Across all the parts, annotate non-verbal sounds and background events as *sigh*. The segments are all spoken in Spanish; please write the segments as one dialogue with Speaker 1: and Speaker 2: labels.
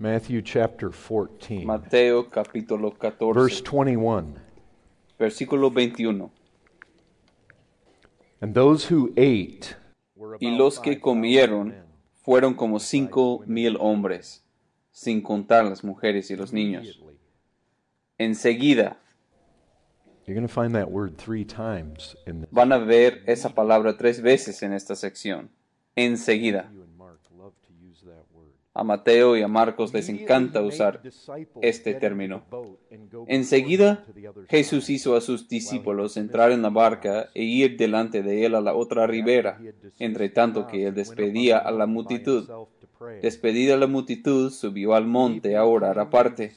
Speaker 1: Matthew chapter 14,
Speaker 2: Mateo capítulo 14,
Speaker 1: verse 21.
Speaker 2: versículo 21.
Speaker 1: And those who ate were
Speaker 2: Y los que
Speaker 1: 5,000
Speaker 2: comieron fueron como cinco mil hombres, sin contar las mujeres y los niños. Enseguida
Speaker 1: You're going to find that word three times in the
Speaker 2: van a ver esa palabra tres veces en esta sección. Enseguida.
Speaker 1: you and Mark love to use that word.
Speaker 2: A Mateo y a Marcos les encanta usar este término. Enseguida Jesús hizo a sus discípulos entrar en la barca e ir delante de él a la otra ribera, entre tanto que él despedía a la multitud. Despedida la multitud, subió al monte a orar aparte.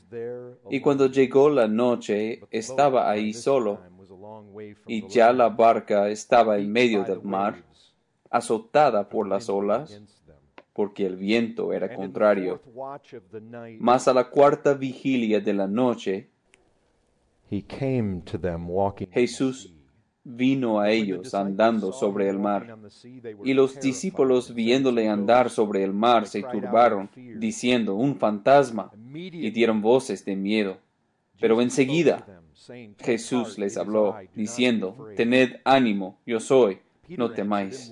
Speaker 2: Y cuando llegó la noche, estaba ahí solo, y ya la barca estaba en medio del mar, azotada por las olas, porque el viento era contrario. Mas a la cuarta vigilia de la noche, Jesús vino a ellos andando sobre el mar. Y los discípulos viéndole andar sobre el mar se turbaron, diciendo, un fantasma, y dieron voces de miedo. Pero enseguida
Speaker 1: to them, saying, "Take
Speaker 2: Jesús les habló, diciendo,
Speaker 1: afraid."
Speaker 2: tened ánimo, yo soy, no temáis.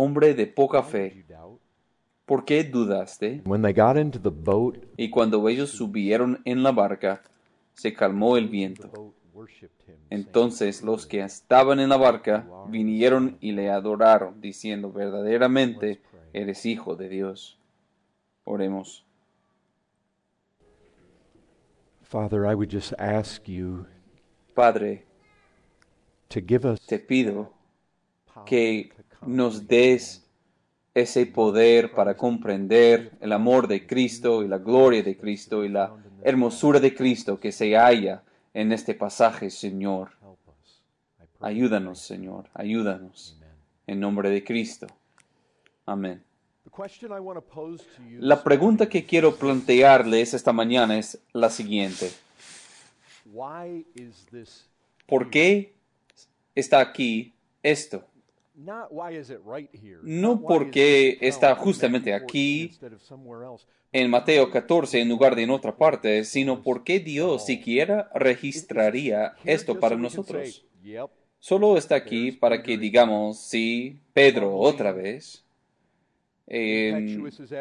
Speaker 2: Hombre de poca
Speaker 1: "Why did
Speaker 2: fe,
Speaker 1: you doubt?"
Speaker 2: ¿por qué dudaste?
Speaker 1: When they got into the boat,
Speaker 2: Y cuando ellos subieron en la barca, se calmó el viento. Entonces los que estaban en la barca vinieron y le adoraron, diciendo, verdaderamente eres hijo de Dios. Oremos.
Speaker 1: Father, I would just ask you
Speaker 2: Padre,
Speaker 1: to give us
Speaker 2: te pido que nos des ese poder para comprender el amor de Cristo y la gloria de Cristo y la hermosura de Cristo que se halla en este pasaje, Señor. Ayúdanos, Señor, ayúdanos. En nombre de Cristo. Amén. La pregunta que quiero plantearles esta mañana es la siguiente. ¿Por qué está aquí esto? No
Speaker 1: Not why
Speaker 2: por
Speaker 1: is
Speaker 2: qué
Speaker 1: this
Speaker 2: está justamente
Speaker 1: Matthew 14
Speaker 2: aquí en Mateo 14 en lugar de en otra parte, sino por qué Dios siquiera registraría esto para nosotros. Solo está aquí para que digamos, sí, Pedro otra vez, eh,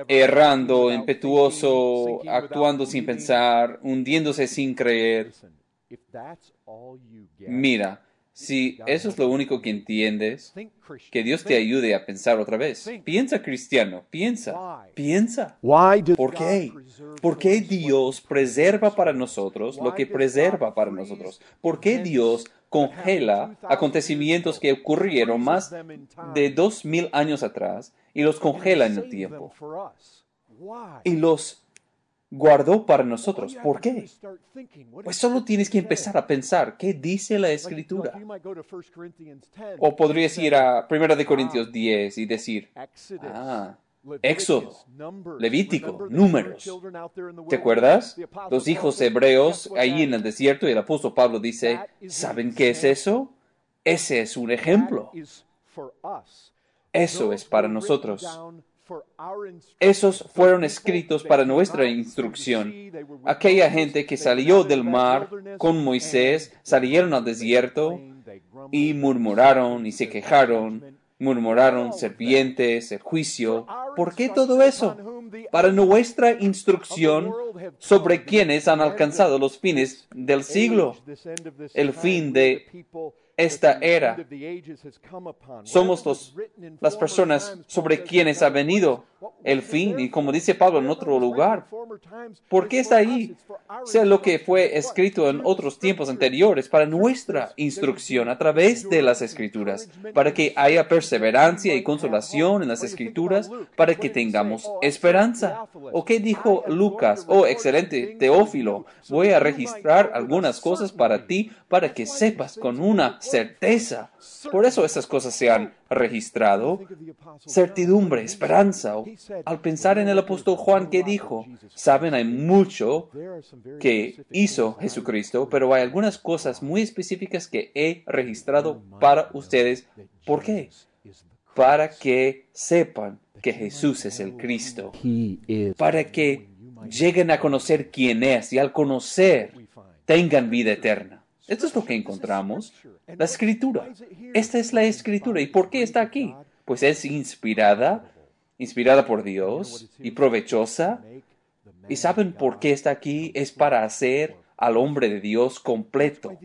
Speaker 2: errando, impetuoso, actuando sin pensar, hundiéndose sin creer. Mira, si eso es lo único que entiendes, que Dios te ayude a pensar otra vez. Piensa cristiano, piensa, piensa. ¿Por qué? ¿Por qué Dios preserva para nosotros lo que preserva para nosotros? ¿Por qué Dios congela
Speaker 1: 2000
Speaker 2: acontecimientos que ocurrieron más de dos mil años atrás y los congela en el tiempo? Y los guardó para nosotros. ¿Por qué? Pues solo tienes que empezar a pensar qué dice la escritura.
Speaker 1: like you might go to 1 Corinthians 10
Speaker 2: O podrías ir a 1 de
Speaker 1: ah,
Speaker 2: Corintios 10 y decir, ah, Éxodo. Levítico, Números. ¿Te acuerdas? Los hijos hebreos
Speaker 1: "Guess what
Speaker 2: ahí
Speaker 1: that
Speaker 2: en el desierto y el apóstol Pablo dice, ¿saben qué es eso? Ese es un ejemplo. Eso es para nosotros. Esos fueron escritos para nuestra instrucción. Aquella gente que salió del mar con Moisés, salieron al desierto y murmuraron y se quejaron, murmuraron serpientes, el juicio. ¿Por qué todo eso? Para nuestra instrucción sobre quienes han alcanzado los fines del siglo. el fin de esta era. Somos los, las personas sobre quienes ha venido el fin. Y como dice Pablo en otro lugar, ¿por qué está ahí? Sea lo que fue escrito en otros tiempos anteriores para nuestra instrucción a través de las escrituras, para que haya perseverancia y consolación en las escrituras, para que tengamos esperanza. ¿O qué dijo Lucas? Oh, excelente, Teófilo, voy a registrar algunas cosas para ti, para que sepas con una certeza. Por eso esas cosas se han registrado. Certidumbre, esperanza. Al pensar en el apóstol Juan, ¿qué dijo? Saben, hay mucho que hizo Jesucristo, pero hay algunas cosas muy específicas que he registrado para ustedes. ¿Por qué? Para que sepan que Jesús es el Cristo. Para que lleguen a conocer quién es y al conocer tengan vida eterna. Esto es lo que encontramos. La escritura. Esta es la escritura. ¿Y por qué está aquí? Pues es inspirada, inspirada por Dios y provechosa. ¿Y saben por qué está aquí? Es para hacer al hombre de Dios completo,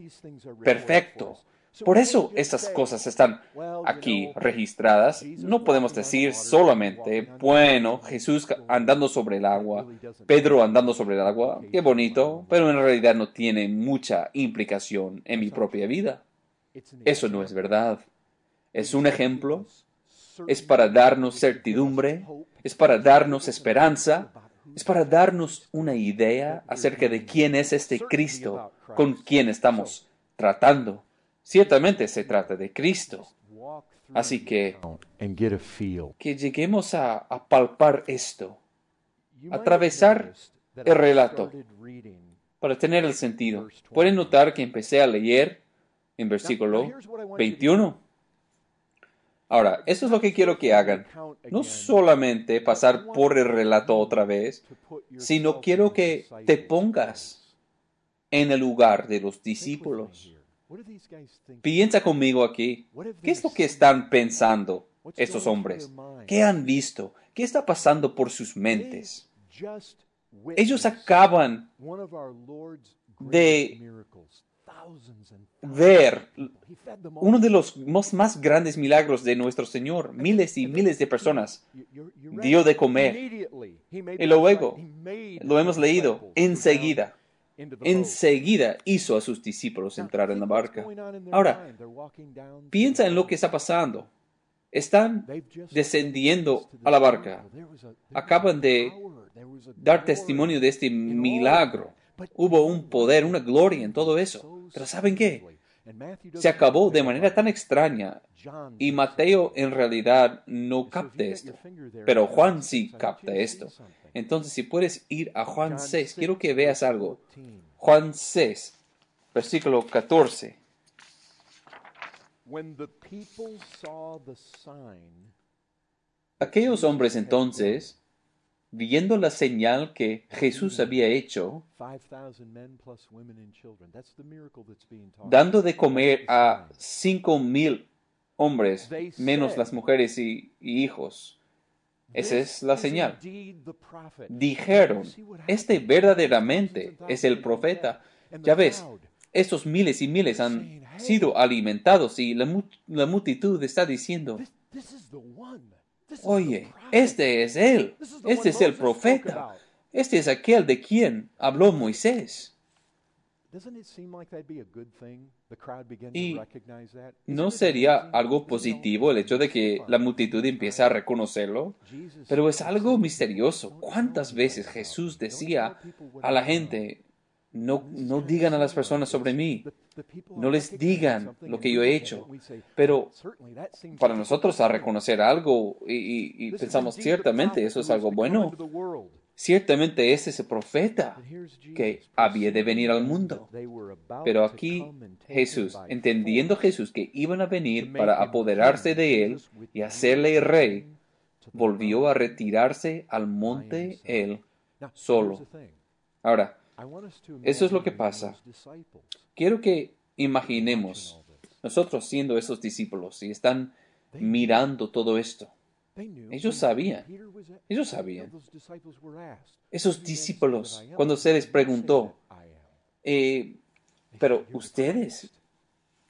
Speaker 2: perfecto. Por eso estas cosas están aquí registradas. No podemos decir solamente, bueno, Jesús andando sobre el agua, Pedro andando sobre el agua, qué bonito, pero en realidad no tiene mucha implicación en mi propia vida. Eso no es verdad. Es un ejemplo, es para darnos certidumbre, es para darnos esperanza, es para darnos una idea acerca de quién es este Cristo con quien estamos tratando. Ciertamente se trata de Cristo. Así que que lleguemos a, a palpar esto, atravesar el relato para tener el sentido. Pueden notar que empecé a leer en versículo 21. Ahora, eso es lo que quiero que hagan. No solamente pasar por el relato otra vez, sino quiero que te pongas en el lugar de los discípulos. Piensa conmigo aquí. ¿Qué es lo que están pensando estos hombres? ¿Qué han visto? ¿Qué está pasando por sus mentes? Ellos acaban de ver uno de los más grandes milagros de nuestro Señor. Miles y miles de personas dio de comer. Y luego, lo hemos leído, enseguida enseguida hizo a sus discípulos entrar en la barca. Ahora, piensa en lo que está pasando. Están descendiendo a la barca. Acaban de dar testimonio de este milagro. Hubo un poder, una gloria en todo eso. Pero ¿saben qué? Se acabó de manera tan extraña y Mateo en realidad no capta esto. Pero Juan sí capta esto. Entonces, si puedes ir a Juan 6, quiero que veas algo. Juan 6, versículo 14. Aquellos hombres entonces, viendo la señal que Jesús había hecho, dando de comer a cinco mil hombres, menos las mujeres y hijos, esa es la señal. Dijeron, este verdaderamente es el profeta. Ya ves, estos miles y miles han sido alimentados y la, multitud está diciendo, oye, este es él, este es el profeta, este es aquel de quien habló Moisés. ¿Y no sería algo positivo el hecho de que la multitud empiece a reconocerlo? Pero es algo misterioso. ¿Cuántas veces Jesús decía a la gente, no, no digan a las personas sobre mí, no les digan lo que yo he hecho. Pero para nosotros a reconocer algo y, y pensamos ciertamente eso es algo bueno. Ciertamente es ese profeta que había de venir al mundo. Pero aquí Jesús, entendiendo Jesús que iban a venir para apoderarse de él y hacerle rey, volvió a retirarse al monte él solo. Ahora, eso es lo que pasa. Quiero que imaginemos nosotros siendo esos discípulos y están mirando todo esto. Ellos sabían. Ellos sabían. Esos discípulos, cuando se les preguntó, eh, pero ustedes,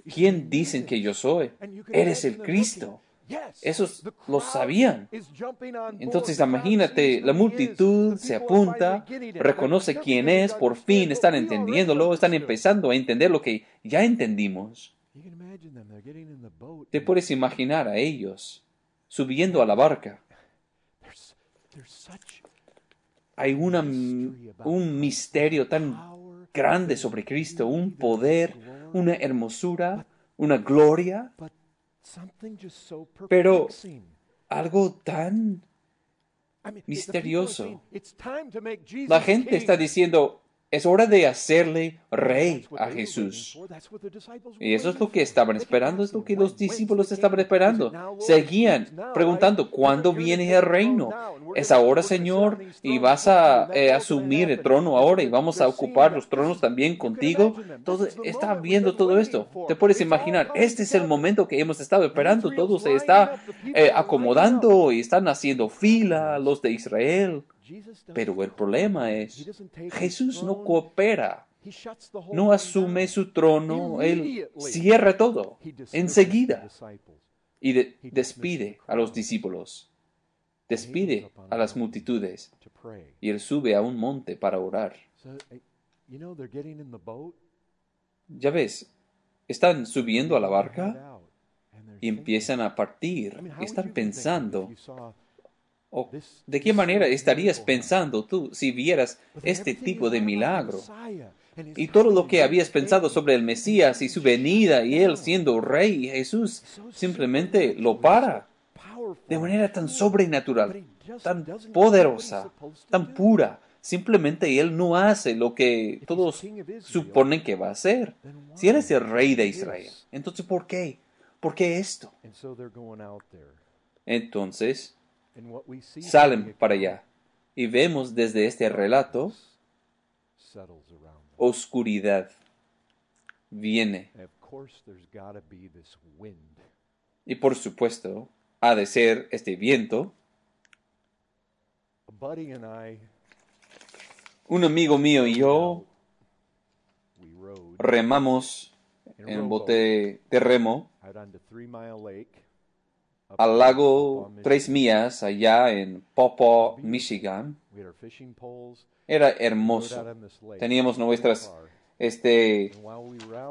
Speaker 2: ¿quién dicen que yo soy? Eres el Cristo. Esos lo sabían. Entonces imagínate, la multitud se apunta, reconoce quién es, por fin están entendiéndolo, están empezando a entender lo que ya entendimos. Te puedes imaginar a ellos subiendo a la barca. Hay una, un misterio tan grande sobre Cristo, un poder, una hermosura, una gloria, pero algo tan misterioso. La gente está diciendo, es hora de hacerle rey a Jesús. Y eso es lo que estaban esperando, es lo que los discípulos estaban esperando. Seguían preguntando, ¿cuándo viene el reino? ¿Es ahora, Señor? ¿Y vas a eh, asumir el trono ahora y vamos a ocupar los tronos también contigo? Todo, está viendo todo esto. Te puedes imaginar, este es el momento que hemos estado esperando. Todo se está eh, acomodando y están haciendo fila los de Israel. Pero el problema es, Jesús no coopera, no asume su trono, Él cierra todo enseguida y despide a los discípulos, despide a las multitudes y Él sube a un monte para orar. Ya ves, están subiendo a la barca y empiezan a partir, están pensando, ¿De qué manera estarías pensando tú si vieras este tipo de milagro? Y todo lo que habías pensado sobre el Mesías y su venida y él siendo rey, Jesús simplemente lo para de manera tan sobrenatural, tan poderosa, tan pura. Simplemente él no hace lo que todos suponen que va a hacer. Si él es el rey de Israel, entonces ¿por qué? ¿Por qué esto? Entonces salen para allá. Y vemos desde este relato oscuridad viene. Y por supuesto, ha de ser este viento. Un amigo mío y yo remamos en un bote de remo al lago Tres Millas, allá en Popo, Michigan. Era hermoso. Teníamos nuestras este,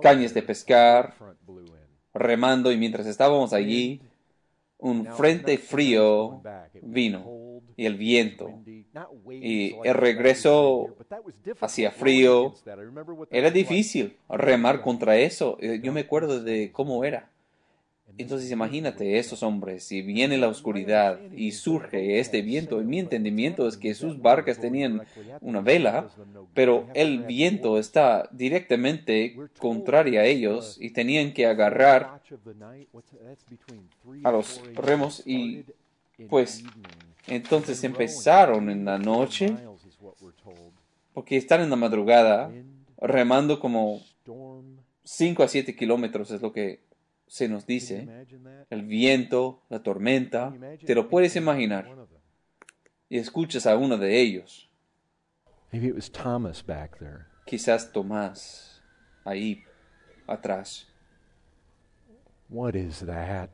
Speaker 2: cañas de pescar, remando, y mientras estábamos allí, un frente frío vino y el viento. Y el regreso hacía frío. Era difícil remar contra eso. Yo me acuerdo de cómo era. Entonces imagínate esos hombres, si viene la oscuridad y surge este viento, mi entendimiento es que sus barcas tenían una vela, pero el viento está directamente contrario a ellos y tenían que agarrar a los remos y pues entonces empezaron en la noche porque están en la madrugada remando como 5 a 7 kilómetros es lo que se nos dice, el viento, la tormenta, te lo puedes imaginar. Y escuchas a uno de ellos. Quizás Tomás ahí atrás.
Speaker 1: What is that?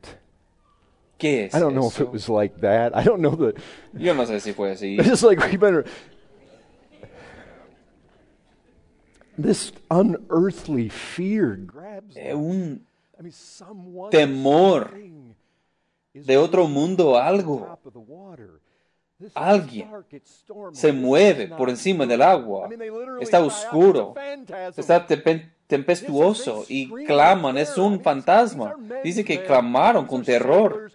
Speaker 2: ¿Qué es
Speaker 1: I don't know
Speaker 2: eso?
Speaker 1: if it was like that. I don't know the.
Speaker 2: Yo no sé si fue así. *laughs*
Speaker 1: It's just like we better. This unearthly fear grabs.
Speaker 2: Eh, un temor de otro mundo, algo. Alguien se mueve por encima del agua. Está oscuro. Está tempestuoso y claman, es un fantasma. Dice que clamaron con terror.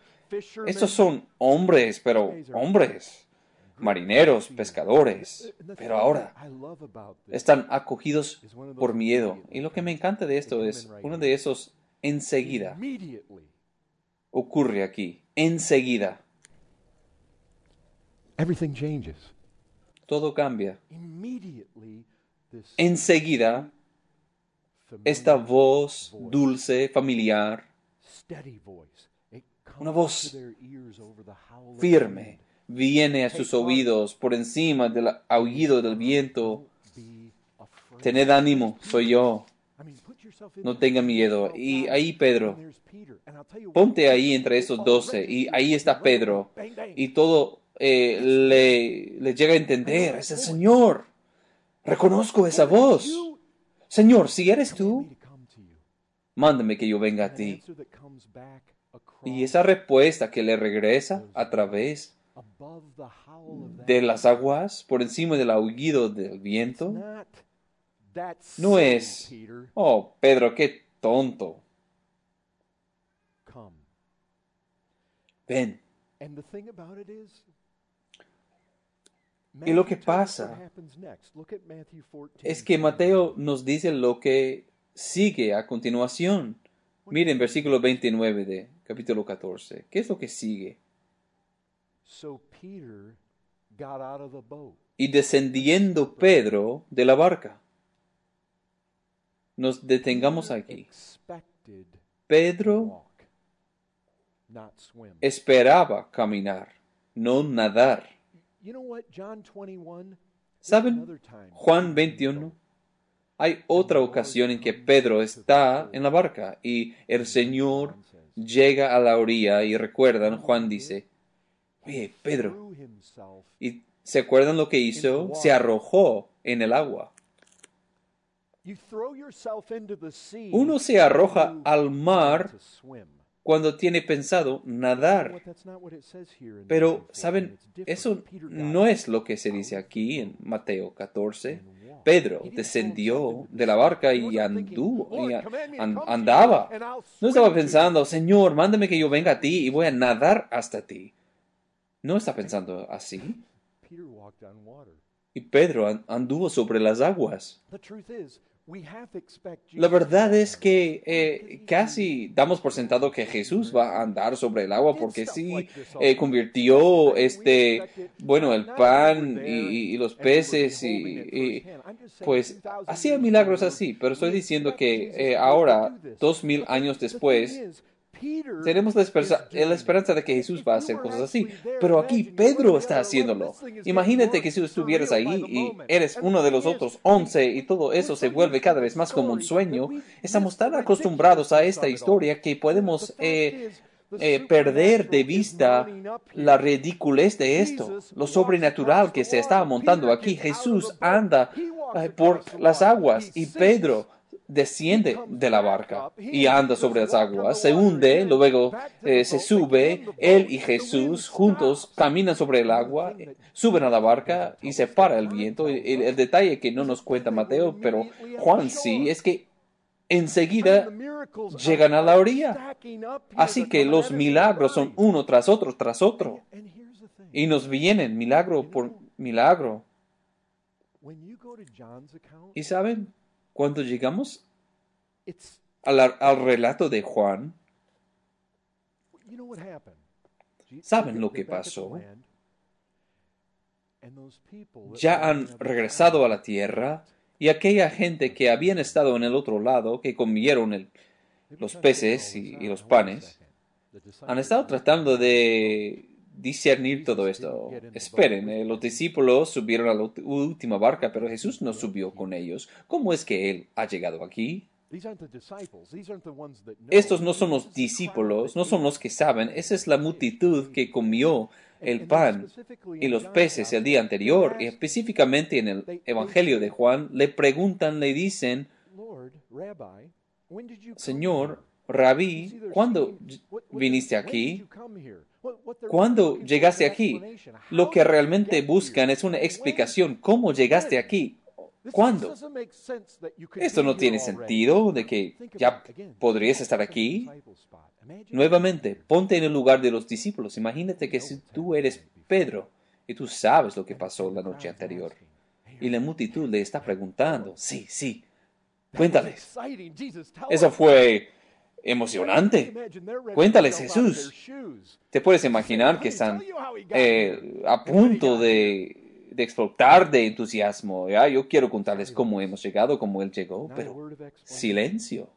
Speaker 2: Estos son hombres, pero hombres, marineros, pescadores. Pero ahora están acogidos por miedo. Y lo que me encanta de esto es uno de esos enseguida. Ocurre aquí, enseguida.
Speaker 1: Everything changes.
Speaker 2: Todo cambia. Enseguida, esta voz dulce, familiar, Una voz firme, viene a sus oídos por encima del aullido del viento. Tened ánimo, soy yo. No tenga miedo. Y ahí Pedro, Ponte ahí entre esos doce y ahí está Pedro y todo eh, le, le llega a entender, es el Señor. Reconozco esa voz. Señor, si eres tú, mándame que yo venga a ti. Y esa respuesta que le regresa a través de las aguas, por encima del aullido del viento, no es, oh, Pedro, qué tonto. Ven. Y lo que pasa es que Mateo nos dice lo que sigue a continuación. Miren versículo 29 de capítulo 14. ¿Qué es lo que sigue? Y descendiendo Pedro de la barca. Nos detengamos aquí. Pedro esperaba caminar, no nadar. ¿Saben? Juan 21. Hay otra ocasión en que Pedro está en la barca y el Señor llega a la orilla y recuerdan, Juan dice, oye, Pedro, ¿y se acuerdan lo que hizo? Se arrojó en el agua. Uno se arroja al mar cuando tiene pensado nadar. Pero, ¿saben? Eso no es lo que se dice aquí en Mateo 14. Pedro descendió de la barca y anduvo, y andaba. No estaba pensando, Señor, mándame que yo venga a ti y voy a nadar hasta ti. No está pensando así. Y Pedro anduvo sobre las aguas. La verdad es que eh, casi damos por sentado que Jesús va a andar sobre el agua porque sí eh, convirtió este, bueno, el pan y, los peces y, pues hacía milagros así. Pero estoy diciendo que eh, ahora, dos mil años después, tenemos la esperanza, de que Jesús va a hacer cosas así. Pero aquí Pedro está haciéndolo. Imagínate que si estuvieras ahí y eres uno de los otros once y todo eso se vuelve cada vez más como un sueño. Estamos tan acostumbrados a esta historia que podemos eh, eh, perder de vista la ridiculez de esto, lo sobrenatural que se está montando aquí. Jesús anda eh, por las aguas y Pedro desciende de la barca y anda sobre las aguas, se hunde, luego eh, se sube, él y Jesús juntos caminan sobre el agua, suben a la barca y se para el viento. El, el detalle que no nos cuenta Mateo, pero Juan sí, es que enseguida llegan a la orilla. Así que los milagros son uno tras otro, tras otro. Y nos vienen milagro por milagro. ¿Y saben? Cuando llegamos al, relato de Juan, ¿saben lo que pasó? Ya han regresado a la tierra y aquella gente que habían estado en el otro lado, que comieron los peces y, los panes, han estado tratando de discernir todo esto. Esperen, eh, los discípulos subieron a la última barca, pero Jesús no subió con ellos. ¿Cómo es que Él ha llegado aquí? Estos no son los discípulos, no son los que saben, esa es la multitud que comió el pan y los peces el día anterior. Y específicamente en el Evangelio de Juan le preguntan, le dicen, Señor, Rabí, ¿cuándo viniste aquí? ¿Cuándo llegaste aquí? Lo que realmente buscan es una explicación. ¿Cómo llegaste aquí? ¿Cuándo? Esto no tiene sentido de que ya podrías estar aquí. Nuevamente, ponte en el lugar de los discípulos. Imagínate que si tú eres Pedro y tú sabes lo que pasó la noche anterior y la multitud le está preguntando, sí, sí, cuéntales. Eso fue emocionante. Cuéntales, Jesús. Te puedes imaginar que están eh, a punto de, de, explotar de entusiasmo. ¿ya? Yo quiero contarles cómo hemos llegado, cómo Él llegó, pero silencio.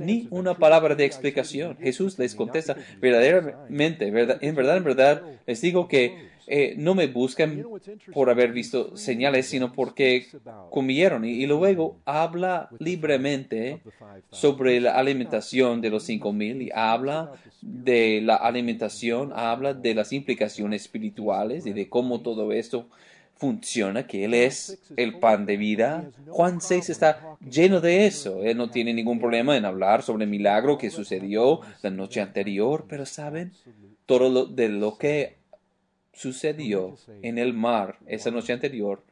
Speaker 2: Ni una palabra de explicación. Jesús les contesta, verdaderamente, verdad, en verdad, en verdad, les digo que eh, no me buscan por haber visto señales, sino porque comieron. Y, luego habla libremente sobre la alimentación de los cinco mil y habla de la alimentación, habla de las implicaciones espirituales y de cómo todo esto funciona, que Él es el pan de vida. Juan 6 está lleno de eso. Él no tiene ningún problema en hablar sobre el milagro que sucedió la noche anterior, pero ¿saben? Todo lo, de lo que sucedió en el mar esa noche anterior,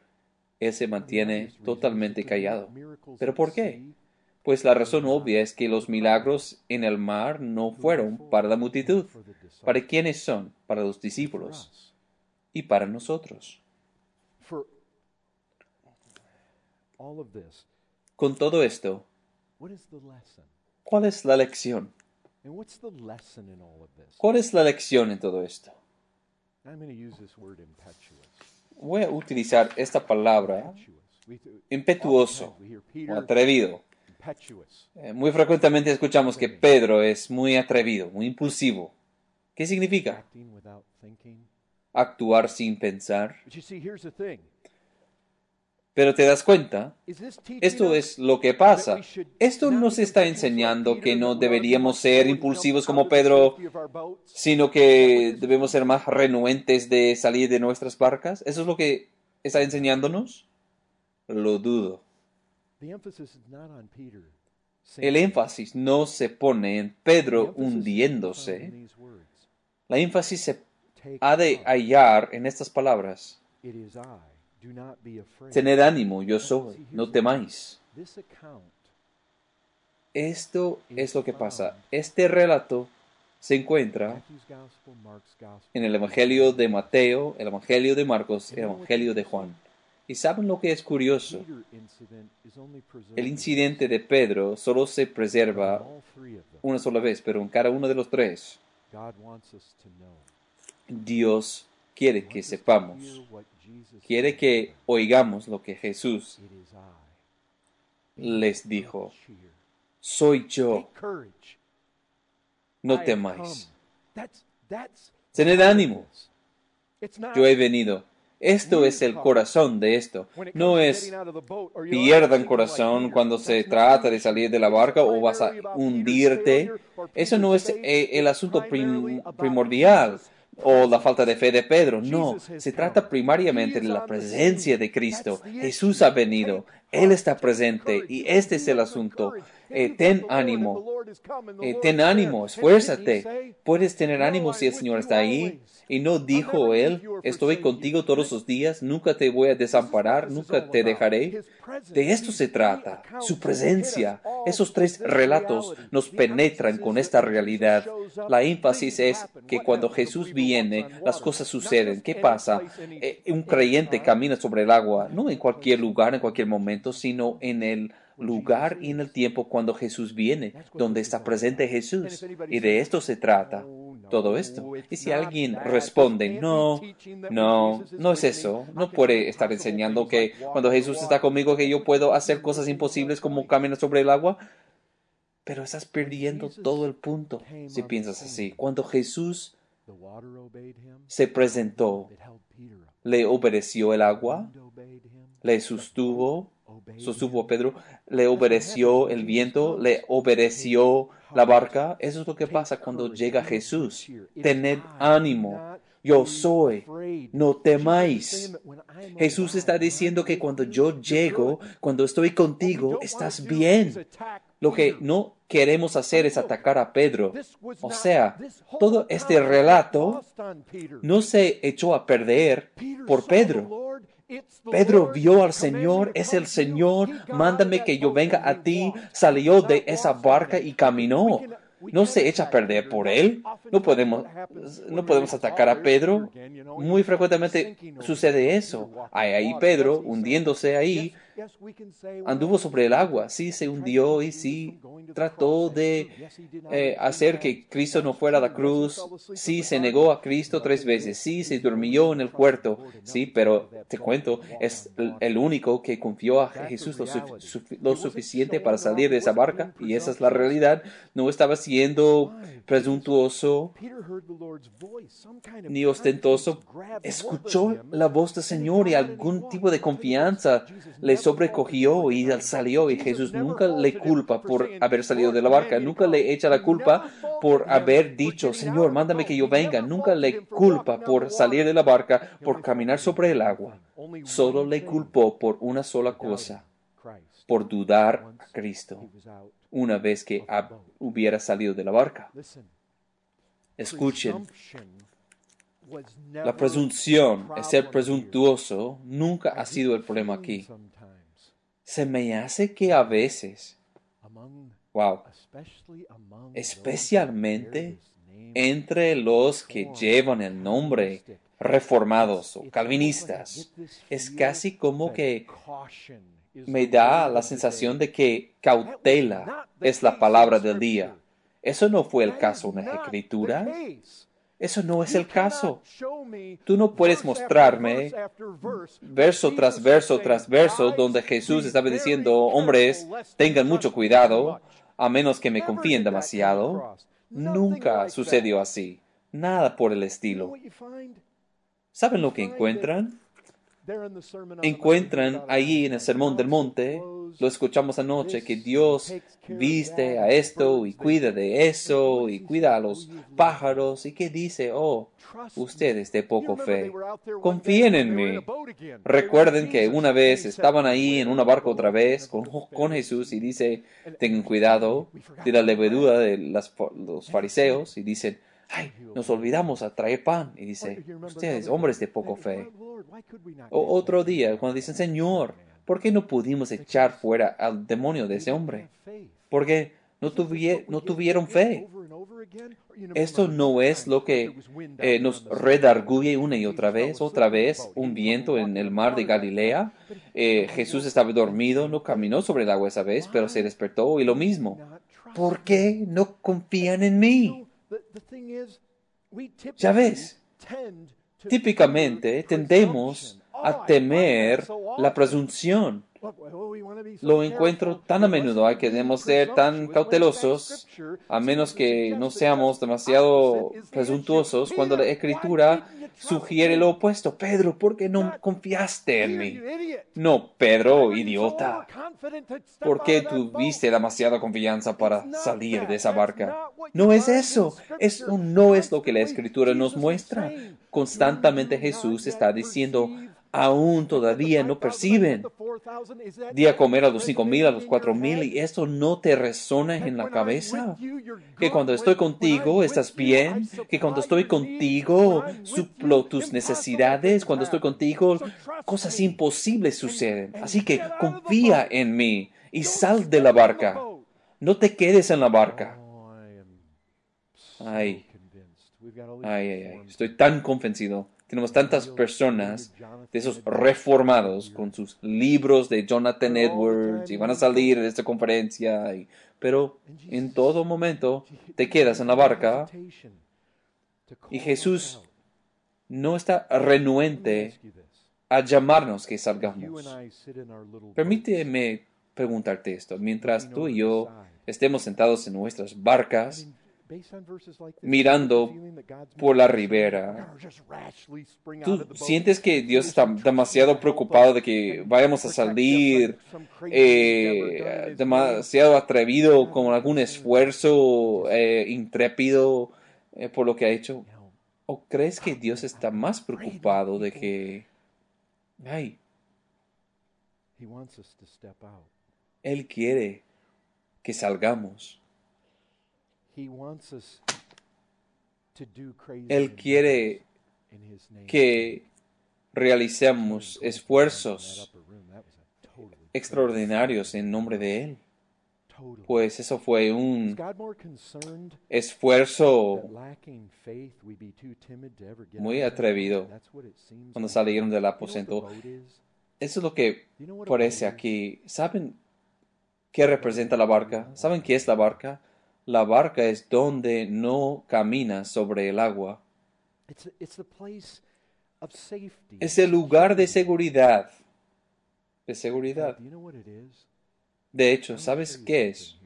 Speaker 2: Él se mantiene totalmente callado. ¿Pero por qué? Pues la razón obvia es que los milagros en el mar no fueron para la multitud. ¿Para quiénes son? Para los discípulos y para nosotros. Con todo esto, ¿cuál es la lección? ¿Cuál es la lección en todo esto? Voy a utilizar esta palabra impetuoso o atrevido. Eh, muy frecuentemente escuchamos que Pedro es muy atrevido, muy impulsivo. ¿Qué significa? Actuar sin pensar. Pero te das cuenta, esto es lo que pasa. Esto nos está enseñando que no deberíamos ser impulsivos como Pedro, sino que debemos ser más renuentes de salir de nuestras barcas. ¿Eso es lo que está enseñándonos? Lo dudo. El énfasis no se pone en Pedro hundiéndose. La énfasis se ha de hallar en estas palabras. Tened ánimo, yo soy, no temáis. Esto es lo que pasa. Este relato se encuentra en el Evangelio de Mateo, el Evangelio de Marcos, el Evangelio de Juan. ¿Y saben lo que es curioso? El incidente de Pedro solo se preserva una sola vez, pero en cada uno de los tres. Dios quiere que sepamos quiere que oigamos lo que Jesús les dijo. Soy yo. No temáis. Tened ánimo. Yo he venido. Esto es el corazón de esto. No es pierdan corazón cuando se trata de salir de la barca o vas a hundirte. Eso no es el asunto primordial o la falta de fe de Pedro. No, se trata primariamente de la presencia de Cristo. Jesús ha venido, Él está presente y este es el asunto. Eh, ten ánimo, eh, ten ánimo, esfuérzate. Puedes tener ánimo si el Señor está ahí. Y no dijo Él, estoy contigo todos los días, nunca te voy a desamparar, nunca te dejaré. De esto se trata, su presencia. Esos tres relatos nos penetran con esta realidad. La énfasis es que cuando Jesús viene, las cosas suceden. ¿Qué pasa? Eh, un creyente camina sobre el agua, no en cualquier lugar, en cualquier momento, sino en el lugar y en el tiempo cuando Jesús viene, donde está presente Jesús. Y de esto se trata todo esto. Y si alguien responde, no, no, no es eso, no puede estar enseñando que cuando Jesús está conmigo que yo puedo hacer cosas imposibles como caminar sobre el agua, pero estás perdiendo todo el punto si piensas así. Cuando Jesús se presentó, le obedeció el agua, le sostuvo, sostuvo Pedro, le obedeció el viento, le obedeció la barca. Eso es lo que pasa cuando llega Jesús. Tened ánimo. Yo soy, no temáis. Jesús está diciendo que cuando yo llego, cuando estoy contigo, estás bien. Lo que no queremos hacer es atacar a Pedro. O sea, todo este relato no se echó a perder por Pedro. Pedro vio al Señor, es el Señor, mándame que yo venga a ti, salió de esa barca y caminó. No se echa a perder por él. No podemos, no podemos atacar a Pedro. Muy frecuentemente sucede eso. Hay ahí Pedro hundiéndose ahí anduvo sobre el agua, sí se hundió y sí trató de eh, hacer que Cristo no fuera a la cruz, sí se negó a Cristo tres veces, sí se durmió en el cuarto, sí, pero te cuento, es el único que confió a Jesús lo, suficiente para salir de esa barca y esa es la realidad, no estaba siendo presuntuoso ni ostentoso, escuchó la voz del Señor y algún tipo de confianza le sobrecogió y salió y Jesús nunca le culpa por haber salido de la barca, nunca le echa la culpa por haber dicho, Señor, mándame que yo venga, nunca le culpa por salir de la barca, por caminar sobre el agua, solo le culpó por una sola cosa, por dudar a Cristo una vez que hubiera salido de la barca. Escuchen, la presunción, el ser presuntuoso, nunca ha sido el problema aquí. Se me hace que a veces, wow, especialmente entre los que llevan el nombre reformados o calvinistas, es casi como que me da la sensación de que cautela es la palabra del día. Eso no fue el caso en la escritura. Eso no es el caso. Tú no puedes mostrarme verso tras verso tras verso donde Jesús estaba diciendo, hombres, tengan mucho cuidado, a menos que me confíen demasiado. Nunca sucedió así. Nada por el estilo. ¿Saben lo que encuentran? encuentran ahí en el Sermón del Monte, lo escuchamos anoche, que Dios viste a esto y cuida de eso y cuida a los pájaros y que dice, oh, ustedes de poco fe, confíen en mí. Recuerden que una vez estaban ahí en una barca otra vez con, con Jesús y dice, tengan cuidado de la levedura de los fariseos y dicen, ay, nos olvidamos a traer pan. Y dice, ustedes, hombres de poco fe. O otro día, cuando dicen, Señor, ¿por qué no pudimos echar fuera al demonio de ese hombre? Porque no, no tuvieron fe. Esto no es lo que eh, nos redarguye una y otra vez, otra vez, un viento en el mar de Galilea. Eh, Jesús estaba dormido, no caminó sobre el agua esa vez, pero se despertó y lo mismo. ¿Por qué no confían en mí? Ya ves, típicamente tendemos a temer la presunción lo encuentro tan a menudo. Hay que debemos ser tan cautelosos, a menos que no seamos demasiado presuntuosos, cuando la escritura sugiere lo opuesto. Pedro, ¿por qué no confiaste en mí? No, Pedro, idiota. ¿Por qué tuviste demasiada confianza para salir de esa barca? No es eso. Eso no es lo que la escritura nos muestra. Constantemente Jesús está diciendo, aún todavía no perciben. Di a comer a los cinco mil, a los cuatro mil, y esto no te resona en la cabeza. Que cuando estoy contigo estás bien, que cuando estoy contigo suplo tus necesidades, cuando estoy contigo cosas imposibles suceden. Así que confía en mí y sal de la barca. No te quedes en la barca. Ay, ay, ay, ay. Estoy tan convencido tenemos tantas personas de esos reformados con sus libros de Jonathan Edwards y van a salir de esta conferencia, pero en todo momento te quedas en la barca y Jesús no está renuente a llamarnos que salgamos. Permíteme preguntarte esto. Mientras tú y yo estemos sentados en nuestras barcas, mirando por la ribera. ¿Tú sientes que Dios está demasiado preocupado de que vayamos a salir eh, demasiado atrevido con algún esfuerzo eh, intrépido eh, por lo que ha hecho? ¿O crees que Dios está más preocupado de que... Ay, Él quiere que salgamos. Él quiere que realicemos esfuerzos extraordinarios en nombre de Él. Pues eso fue un esfuerzo muy atrevido cuando salieron del aposento. Eso es lo que parece aquí. ¿Saben qué representa la barca? ¿Saben qué es la barca? La barca es donde no camina sobre el agua. Es el lugar de seguridad. De seguridad. De hecho, ¿sabes qué es?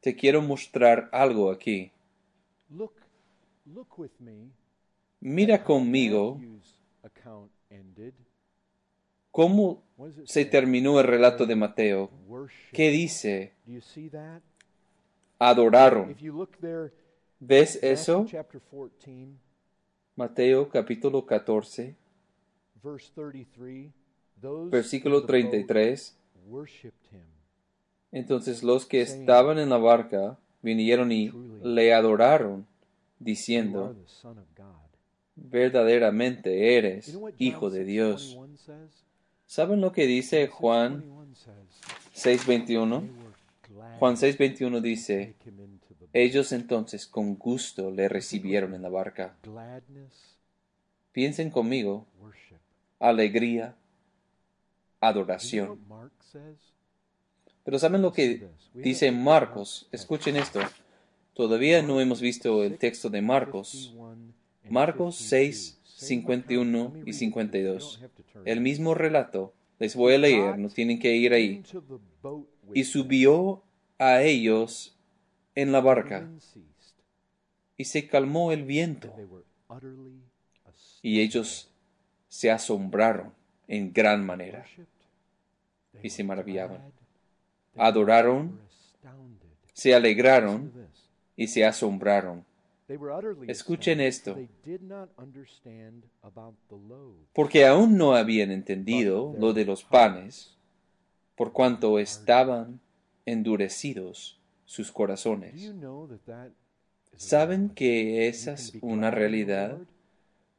Speaker 2: Te quiero mostrar algo aquí. Mira conmigo cómo se terminó el relato de Mateo. ¿Qué dice? Adoraron. ¿Ves eso? Mateo capítulo 14, versículo 33. Entonces los que estaban en la barca vinieron y le adoraron, diciendo, verdaderamente eres hijo de Dios. ¿Saben lo que dice Juan 6:21? Juan 6:21 dice, ellos entonces con gusto le recibieron en la barca. Piensen conmigo, alegría, adoración. Pero ¿saben lo que dice Marcos? Escuchen esto. Todavía no hemos visto el texto de Marcos. Marcos 6, 51 y 52. El mismo relato. Les voy a leer, no tienen que ir ahí. Y subió a ellos en la barca y se calmó el viento y ellos se asombraron en gran manera y se maravillaban. Adoraron, se alegraron y se asombraron. Escuchen esto, porque aún no habían entendido lo de los panes, por cuanto estaban endurecidos sus corazones. ¿Saben que esa es una realidad?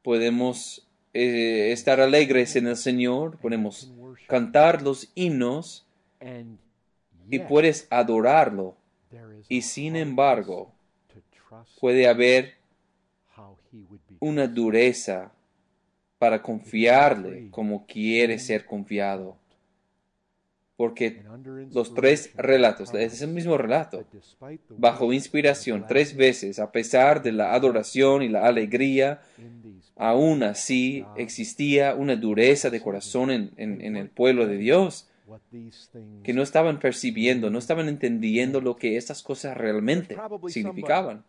Speaker 2: Podemos eh, estar alegres en el Señor, podemos cantar los himnos y puedes adorarlo. Y sin embargo, puede haber una dureza para confiarle como quiere ser confiado porque los tres relatos, es el mismo relato, bajo inspiración tres veces, a pesar de la adoración y la alegría, aún así existía una dureza de corazón en, en, el pueblo de Dios, que no estaban percibiendo, no estaban entendiendo lo que estas cosas realmente significaban.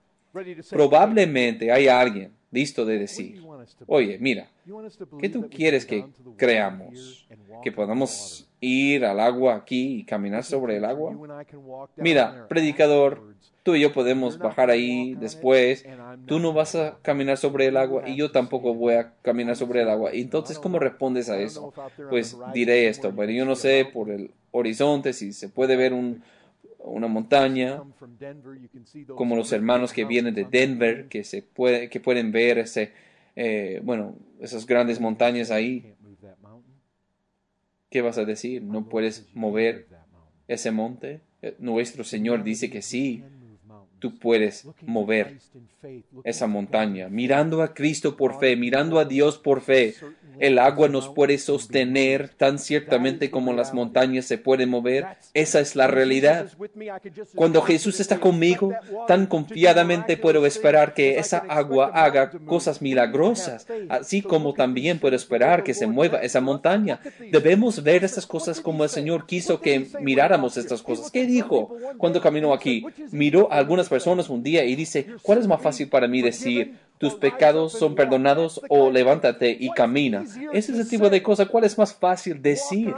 Speaker 2: Probablemente hay alguien listo de decir, oye, mira, ¿qué tú quieres que creamos? ¿Que podamos ir al agua aquí y caminar sobre el agua? Mira, predicador, tú y yo podemos bajar ahí después, tú no vas a caminar sobre el agua y yo tampoco voy a caminar sobre el agua. Entonces, ¿cómo respondes a eso? Pues diré esto, pero yo no sé por el horizonte si se puede ver un, una montaña, como los hermanos que vienen de Denver, que, se puede, que pueden ver ese, eh, bueno, esas grandes montañas ahí. ¿Qué vas a decir? ¿No puedes mover ese monte? Eh, nuestro Señor dice que sí, tú puedes mover esa montaña. Mirando a Cristo por fe, mirando a Dios por fe, el agua nos puede sostener tan ciertamente como las montañas se pueden mover. Esa es la realidad. Cuando Jesús está conmigo, tan confiadamente puedo esperar que esa agua haga cosas milagrosas, así como también puedo esperar que se mueva esa montaña. Debemos ver estas cosas como el Señor quiso que miráramos estas cosas. ¿Qué dijo cuando caminó aquí? Miró algunas personas un día y dice, ¿cuál es más fácil para mí decir? tus pecados son perdonados o levántate y camina. Ese es el tipo de cosa. ¿Cuál es más fácil decir?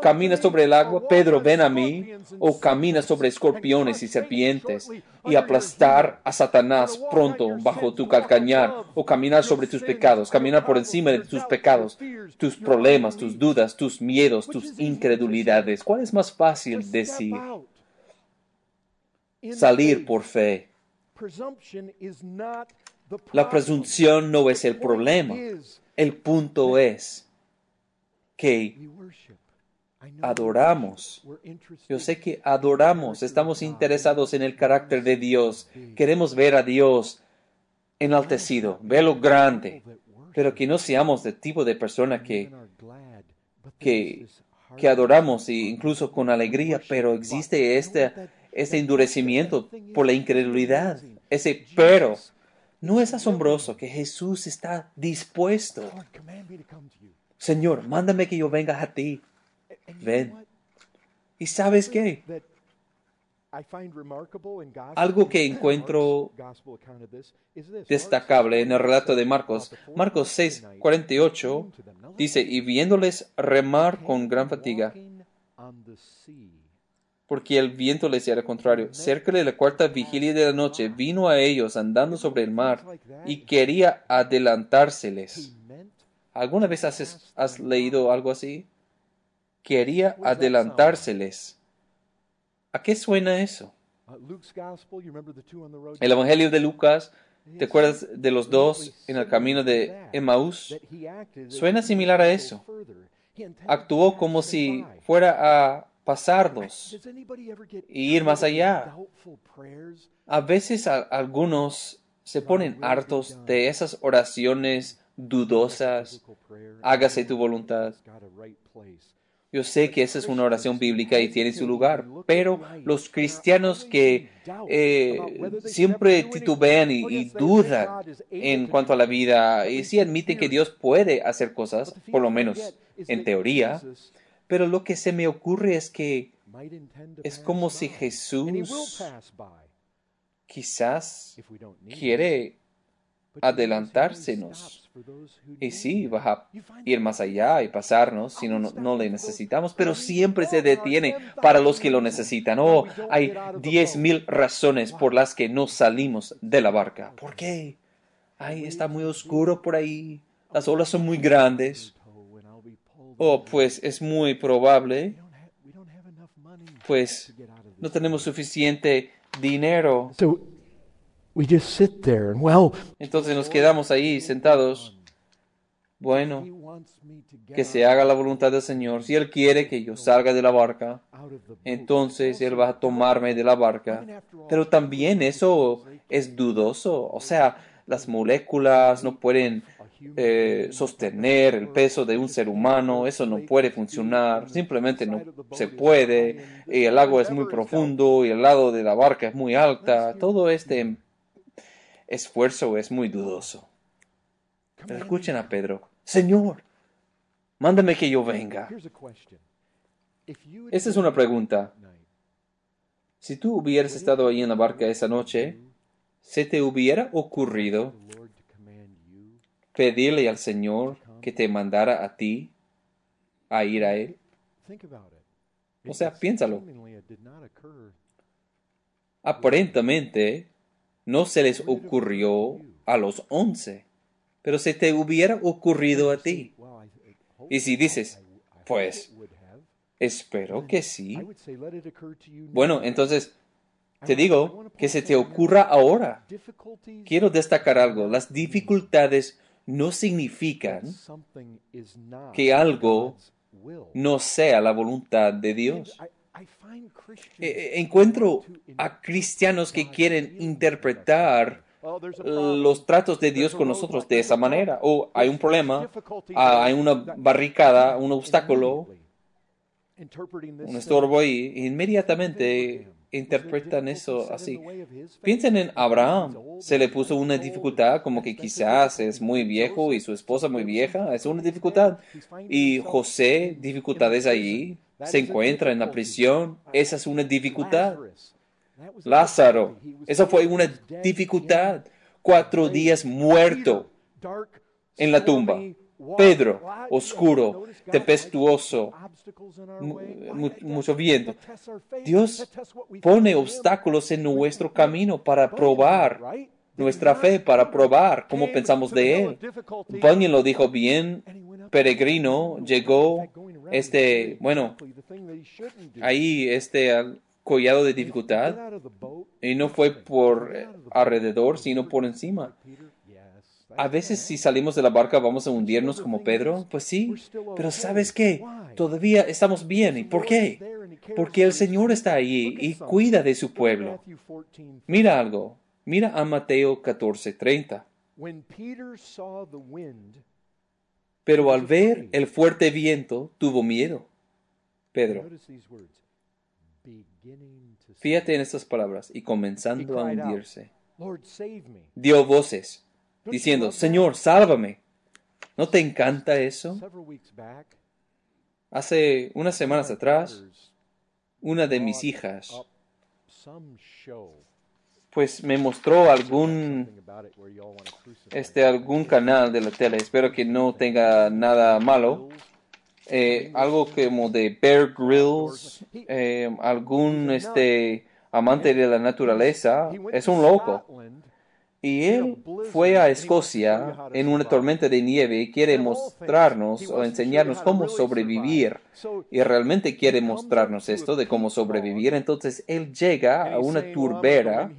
Speaker 2: Camina sobre el agua, Pedro, ven a mí, o camina sobre escorpiones y serpientes y aplastar a Satanás pronto bajo tu calcañar, o caminar sobre tus pecados, caminar por encima de tus pecados, tus problemas, tus dudas, tus miedos, tus incredulidades. ¿Cuál es más fácil decir? Salir por fe. la presunción no es el problema. El punto es que adoramos. Yo sé que adoramos, estamos interesados en el carácter de Dios. Queremos ver a Dios enaltecido, verlo grande. pero que no seamos del tipo de persona que, que, que adoramos e incluso con alegría, pero existe este, este endurecimiento por la incredulidad, ese pero. ¿No es asombroso que Jesús está dispuesto? Señor, mándame que yo venga a ti. Ven. ¿Y sabes qué? Algo que encuentro Destacable en el relato de Marcos, Marcos 6,
Speaker 1: 4:30
Speaker 2: 48,
Speaker 1: came to them. Now
Speaker 2: dice, y viéndoles remar con gran fatiga,
Speaker 1: Walking on the sea.
Speaker 2: Porque el viento les era contrario. Cerca de la cuarta vigilia de la noche vino a ellos andando sobre el mar y quería adelantárseles. ¿Alguna vez has, has leído algo así? Quería adelantárseles. ¿A qué suena eso? El Evangelio de Lucas, ¿te acuerdas de los dos en el camino de Emmaús? Suena similar a eso. Actuó como si fuera a
Speaker 1: get
Speaker 2: y ir más allá. A veces a- algunos se ponen hartos de esas oraciones dudosas. Hágase tu voluntad. Yo sé que esa es una oración bíblica y tiene su lugar, pero los cristianos que eh, siempre titubean y, y dudan en cuanto a la vida y sí admiten que Dios puede hacer cosas, por lo menos en teoría, pero lo que se me ocurre es que es como si Jesús quizás quiere adelantársenos. Y sí,
Speaker 1: him.
Speaker 2: va a ir más allá y pasarnos si no, no, no le necesitamos, pero siempre se detiene para los que lo necesitan. Oh, hay diez mil razones por las que no salimos de la barca. ¿Por qué? Ay, está muy oscuro por ahí. Las olas son muy grandes. Oh, pues es muy probable,
Speaker 1: We don't have, we don't have enough money
Speaker 2: pues no tenemos suficiente dinero.
Speaker 1: So we just sit there and well,
Speaker 2: Entonces nos quedamos ahí sentados. Bueno, que se haga la voluntad del Señor. Si Él quiere que yo salga de la barca, entonces Él va a tomarme de la barca. Pero también eso es dudoso. O sea, las moléculas no pueden eh, sostener el peso de un ser humano. Eso no puede funcionar. Simplemente no se puede. Y el agua es muy profundo y el lado de la barca es muy alta. Todo este esfuerzo es muy dudoso. Pero escuchen a Pedro. Señor, mándame que yo venga. Esa es una pregunta. Si tú hubieras estado ahí en la barca esa noche, ¿se te hubiera ocurrido
Speaker 1: the Lord to command you,
Speaker 2: pedirle al Señor que te mandara a ti a ir a Él? O sea, piénsalo. Aparentemente, no se les ocurrió a los once, pero se te hubiera ocurrido a ti. Y si dices, pues, espero que sí. Bueno, entonces, te digo que se te ocurra ahora. Quiero destacar algo. Las dificultades no significan que algo no sea la voluntad de Dios. Eh,
Speaker 1: who
Speaker 2: encuentro a cristianos que quieren interpretar los tratos de Dios con nosotros de esa manera. O hay un problema, ah, hay una barricada, un obstáculo, un estorbo ahí, e inmediatamente. Interpretan eso así. Piensen en Abraham. Se le puso una dificultad como que quizás es muy viejo y su esposa muy vieja. Es una dificultad. Y José, dificultades allí. Se encuentra en la prisión. Esa es una dificultad. Lázaro. Esa fue una dificultad. Cuatro días muerto en la tumba. Pedro, oscuro, tempestuoso, mucho viento. Dios pone obstáculos en nuestro camino para probar nuestra fe, para probar cómo pensamos de Él. Bunyan lo dijo bien, peregrino, llegó, este, bueno, ahí este collado de dificultad, y no fue por eh, alrededor, sino por encima. A veces
Speaker 1: right.
Speaker 2: si salimos de la barca vamos a hundirnos como Pedro, pues sí, pero ¿sabes qué? Todavía estamos bien. ¿Y por qué? Porque el Señor está allí y cuida de su pueblo.
Speaker 1: Matthew 14,
Speaker 2: Mira algo, mira a Mateo 14:30.
Speaker 1: When Peter saw the wind
Speaker 2: Pero al ver el fuerte viento, tuvo miedo. Pedro, fíjate en estas palabras, y comenzando a hundirse, dio voces, diciendo, Señor, sálvame. ¿No te encanta eso? Hace unas semanas atrás, una de mis hijas, pues me mostró algún este algún canal de la tele. Espero que no tenga nada malo. Eh, algo como de Bear Grylls, eh, algún este amante de la naturaleza. Es un loco. Y él fue a Escocia en una tormenta de nieve y quiere mostrarnos o enseñarnos cómo sobrevivir. Y realmente quiere mostrarnos esto de cómo sobrevivir. Entonces él llega a una turbera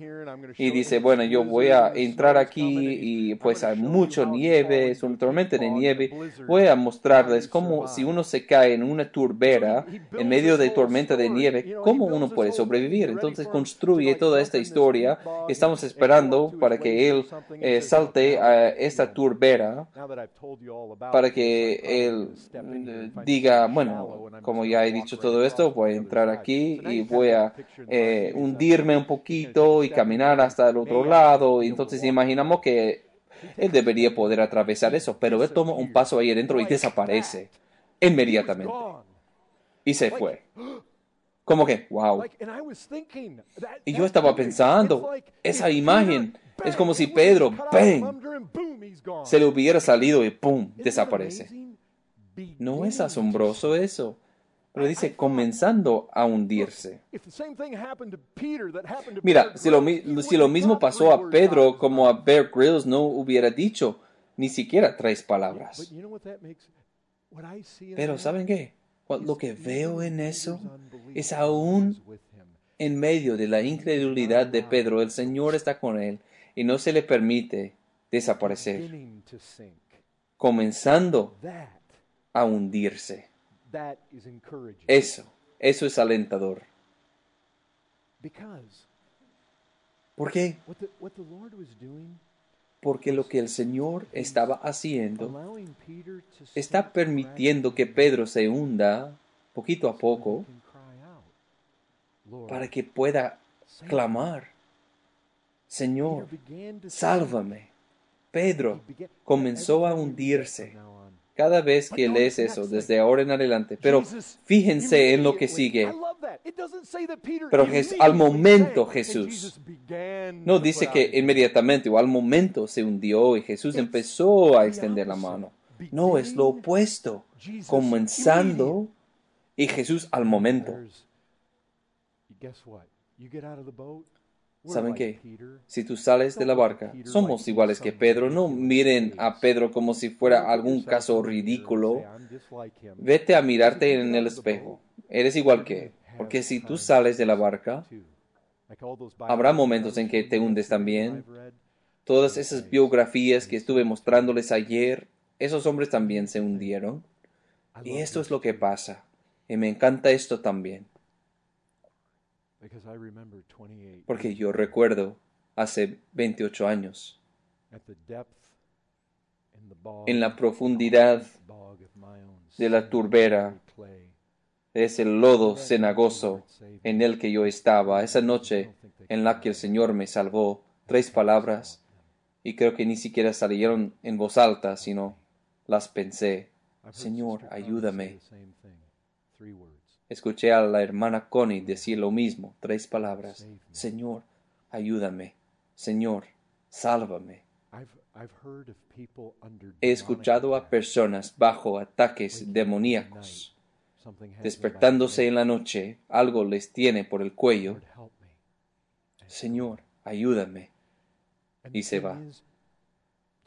Speaker 2: y dice, bueno, yo voy a entrar aquí y pues hay mucho nieve, es una tormenta de nieve. Voy a mostrarles cómo si uno se cae en una turbera en medio de tormenta de nieve, cómo uno puede sobrevivir. Entonces construye toda esta historia. Estamos esperando para que él eh, salte a esta turbera para que él eh, diga, bueno, como ya he dicho todo esto, voy a entrar aquí y voy a eh, hundirme un poquito y caminar hasta el otro lado. Y entonces imaginamos que él debería poder atravesar eso, pero él toma un paso ahí adentro y desaparece inmediatamente. Y se fue. *gasps* Como que, wow. Y yo estaba pensando, esa imagen es como si Pedro, ¡bang! se le hubiera salido y ¡pum! desaparece. ¿No es asombroso eso? Pero dice, comenzando a hundirse. Mira, si lo, si lo mismo pasó a Pedro como a Bear Grylls, no hubiera dicho ni siquiera tres palabras. Pero ¿saben qué? Lo que veo en eso es aún en medio de la incredulidad de Pedro, el Señor está con él y no se le permite desaparecer, comenzando a hundirse. Eso, eso es alentador. ¿Por qué? Porque lo que el Señor estaba haciendo está permitiendo que Pedro se hunda poquito a poco para que pueda clamar, Señor, sálvame. Pedro comenzó a hundirse cada vez que lees eso desde ahora en adelante. Pero fíjense en lo que sigue. Pero Jes- al momento Jesús No dice que inmediatamente o al momento se hundió y Jesús empezó a extender la mano. No, es lo opuesto. Comenzando y Jesús al momento. ¿Saben qué? Si tú sales de la barca, somos iguales que Pedro. No miren a Pedro como si fuera algún caso ridículo. Vete a mirarte en el espejo. Eres igual que él. Porque si tú sales de la barca, habrá momentos en que te hundes también. Todas esas biografías que estuve mostrándoles ayer, esos hombres también se hundieron. Y esto es lo que pasa. Y me encanta esto también. Porque yo recuerdo hace 28 años, en la profundidad de la turbera, de ese lodo cenagoso en el que yo estaba, esa noche en la que el Señor me salvó, tres palabras, y creo que ni siquiera salieron en voz alta, sino las pensé. Señor, ayúdame. Escuché a la hermana Connie decir lo mismo, tres palabras. Señor, ayúdame. Señor, sálvame. He escuchado a personas bajo ataques demoníacos, despertándose en la noche, algo les tiene por el cuello. Señor, ayúdame. Y se va.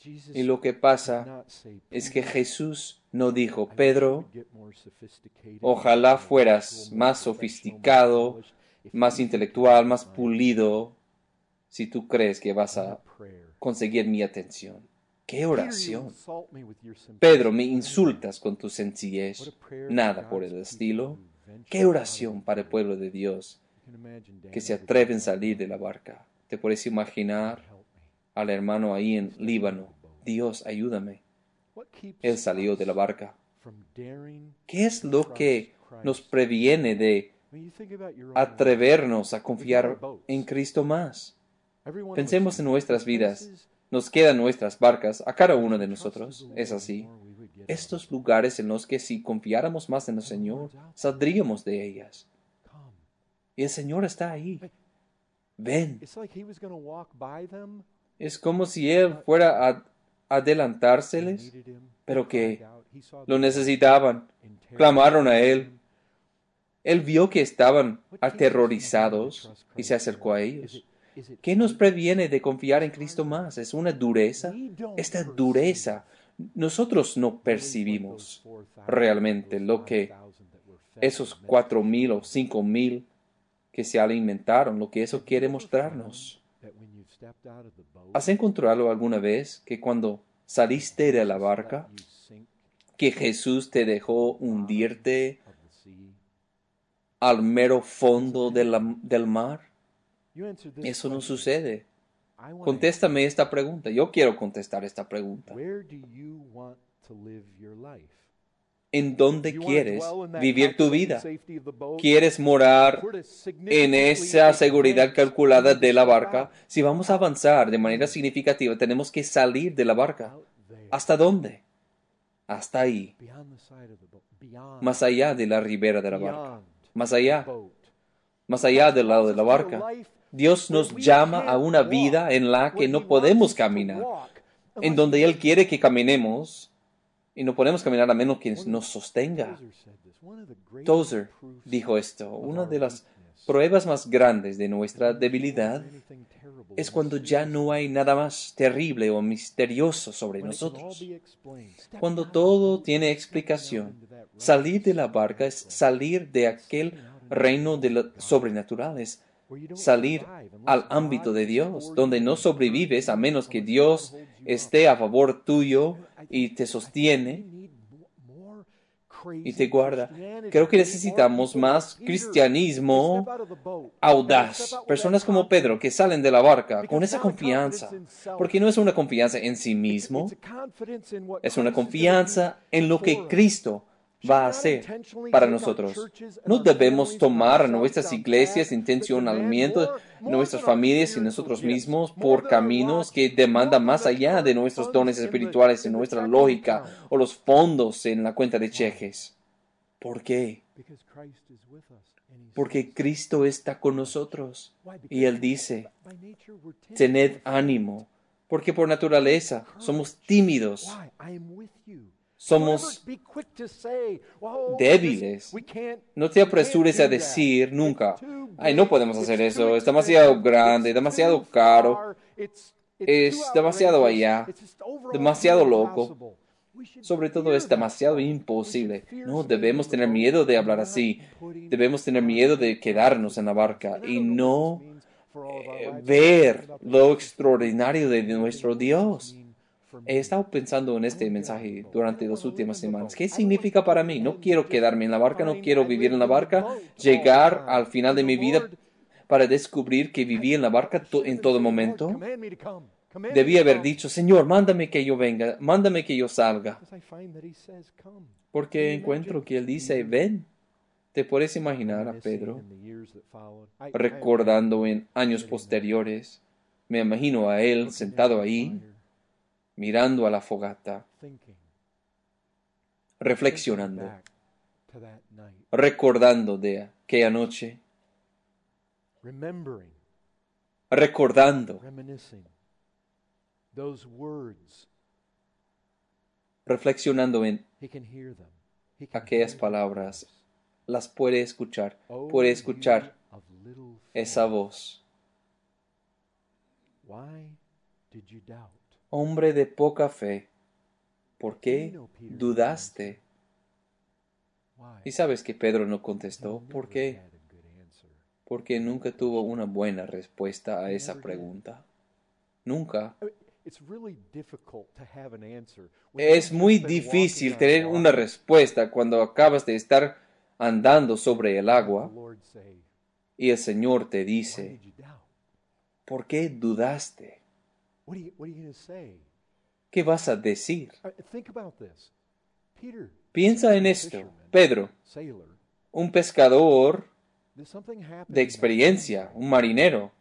Speaker 2: Y lo que pasa es que Jesús no dijo, Pedro, ojalá fueras más sofisticado, más intelectual, más pulido, si tú crees que vas a conseguir mi atención. ¡Qué oración! Pedro, me insultas con tu sencillez. Nada por el estilo. ¡Qué oración para el pueblo de Dios que se atreven a salir de la barca! ¿Te puedes imaginar al hermano ahí en Líbano? Dios, ayúdame. Él salió de la barca. ¿Qué es lo que nos previene de atrevernos a confiar en Cristo más? Pensemos en nuestras vidas. Nos quedan nuestras barcas a cada uno de nosotros. Es así. Estos lugares en los que si confiáramos más en el Señor, saldríamos de ellas. Y el Señor está ahí. Ven. Es como si Él fuera a adelantárseles, pero que lo necesitaban. Clamaron a Él. Él vio que estaban aterrorizados y se acercó a ellos. ¿Qué nos previene de confiar en Cristo más? ¿Es una dureza? Esta dureza nosotros no percibimos realmente lo que esos cuatro mil o cinco mil que se alimentaron, lo que eso quiere mostrarnos. ¿Has encontrado alguna vez que cuando saliste de la barca, que Jesús te dejó hundirte al mero fondo del mar? Eso no sucede. Contéstame esta pregunta. Yo quiero contestar esta pregunta. ¿En dónde quieres vivir tu vida? ¿Quieres morar en esa seguridad calculada de la barca? Si vamos a avanzar de manera significativa, tenemos que salir de la barca. ¿Hasta dónde? Hasta ahí. Más allá de la ribera de la barca. Más allá. Más allá del lado de la barca. Dios nos llama a una vida en la que no podemos caminar, en donde Él quiere que caminemos y no podemos caminar a menos que nos sostenga. Tozer dijo esto, una de las pruebas más grandes de nuestra debilidad es cuando ya no hay nada más terrible o misterioso sobre nosotros. Cuando todo tiene explicación, salir de la barca es salir de aquel reino de lo sobrenatural, es salir al ámbito de Dios, donde no sobrevives a menos que Dios esté a favor tuyo y te sostiene y te guarda. Creo que necesitamos más cristianismo audaz. Personas como Pedro que salen de la barca con esa confianza. Porque no es una confianza en sí mismo, es una confianza en lo que Cristo va a hacer para nosotros. No debemos tomar a nuestras iglesias intencionalmente, nuestras familias y nosotros mismos por caminos que demandan más allá de nuestros dones espirituales y nuestra lógica o los fondos en la cuenta de cheques. ¿Por qué? Porque Cristo está con nosotros. Y Él dice, tened ánimo, porque por naturaleza somos tímidos somos débiles. No te apresures a decir nunca, ay, no podemos hacer eso, es demasiado grande, demasiado caro, es demasiado allá, demasiado loco. Sobre todo es demasiado imposible. No debemos tener miedo de hablar así. Debemos tener miedo de quedarnos en la barca y no eh, ver lo extraordinario de nuestro Dios. He estado pensando en este mensaje durante las últimas semanas. ¿Qué significa para mí? No quiero quedarme en la barca, no quiero vivir en la barca, llegar al final de mi vida para descubrir que viví en la barca en todo momento. Debí haber dicho, Señor, mándame que yo venga, mándame que yo salga. Porque encuentro que Él dice, ven. ¿Te puedes imaginar a Pedro recordando en años posteriores? Me imagino a Él sentado ahí mirando a la fogata, reflexionando, recordando de aquella noche, recordando reflexionando en aquellas palabras, las puede escuchar, puede escuchar esa voz hombre de poca fe, ¿por qué dudaste? Y sabes que Pedro no contestó, ¿por qué? Porque nunca tuvo una buena respuesta a esa pregunta. Nunca. Es muy difícil tener una respuesta cuando acabas de estar andando sobre el agua y el Señor te dice, ¿por qué dudaste? ¿Qué vas a decir?
Speaker 1: Think about this. Peter,
Speaker 2: Piensa en esto. Pedro,
Speaker 1: sailor,
Speaker 2: un pescador de experiencia, un marinero.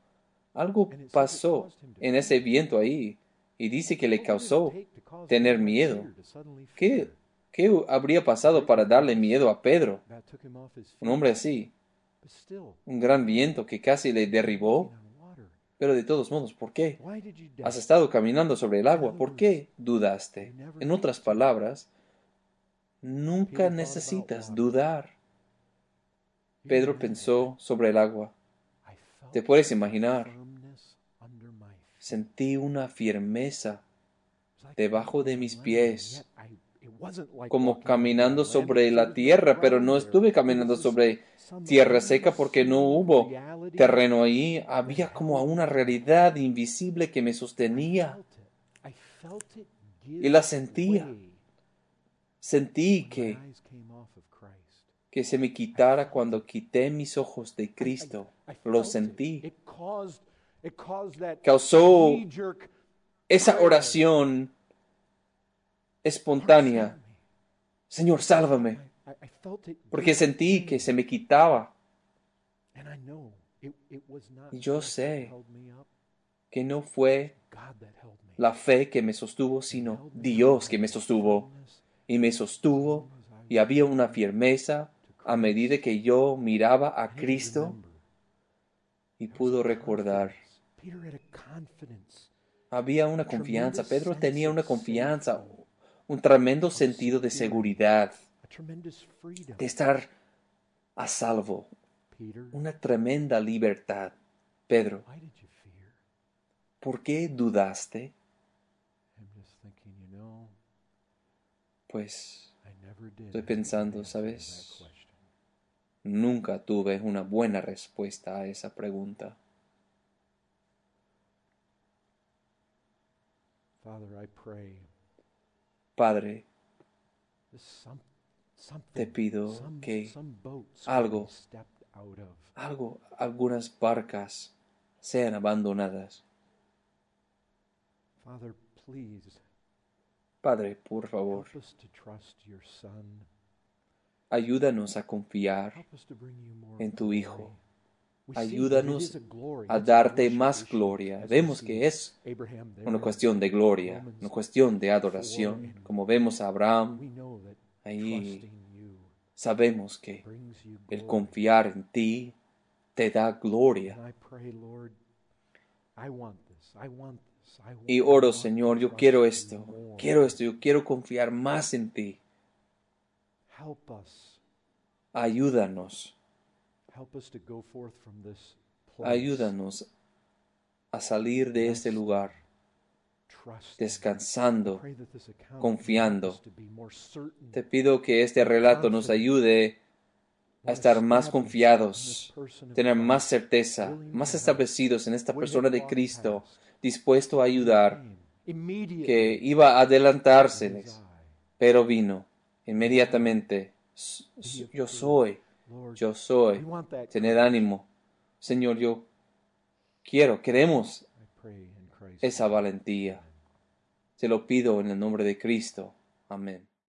Speaker 2: Algo pasó en ese viento ahí y dice que le causó tener miedo. ¿Qué, qué habría pasado para darle miedo a Pedro? Un hombre así, un gran viento que casi le derribó. Pero de todos modos, ¿por qué? Has estado caminando sobre el agua. ¿Por qué dudaste? En otras palabras, nunca necesitas dudar. Pedro pensó sobre el agua. Te puedes imaginar, sentí una firmeza debajo de mis pies, como caminando sobre la tierra, pero no estuve caminando sobre tierra seca porque no hubo terreno ahí. Había como una realidad invisible que me sostenía. Y la sentía. Sentí que, que se me quitara cuando quité mis ojos de Cristo. Lo sentí. Causó esa oración espontánea. Señor, sálvame. Porque sentí que se me quitaba, Y yo sé que no fue la fe que me sostuvo, sino Dios que me sostuvo. Y me sostuvo y había una firmeza a medida que yo miraba a Cristo y pudo recordar. Había una confianza. Pedro tenía una confianza, un tremendo sentido de seguridad, de estar a salvo, una tremenda libertad. Pedro? ¿por qué dudaste? Pues. Estoy pensando, ¿sabes? nunca tuve una buena respuesta a esa pregunta.
Speaker 1: Father, I pray.
Speaker 2: Padre, te pido que algo- algo, algunas barcas sean abandonadas. Padre, por favor, ayúdanos a confiar en tu. Hijo. Ayúdanos
Speaker 1: a
Speaker 2: darte más gloria. Vemos que es una cuestión de gloria, una cuestión de
Speaker 1: 4
Speaker 2: adoración. Como vemos a Abraham, ahí sabemos que el confiar en ti te da gloria. Y oro, Señor, yo quiero esto, quiero esto, yo quiero confiar más en ti. Ayúdanos, ayúdanos a salir de este lugar descansando. Confiando. Te pido que este relato nos ayude a estar más confiados, tener más certeza, más establecidos en esta persona de Cristo, dispuesto a ayudar, que iba a adelantárseles,
Speaker 1: desire.
Speaker 2: pero vino inmediatamente. Yo soy, yo soy. Tener ánimo. Señor, yo quiero, queremos esa valentía. Te lo pido en el nombre de Cristo. Amén.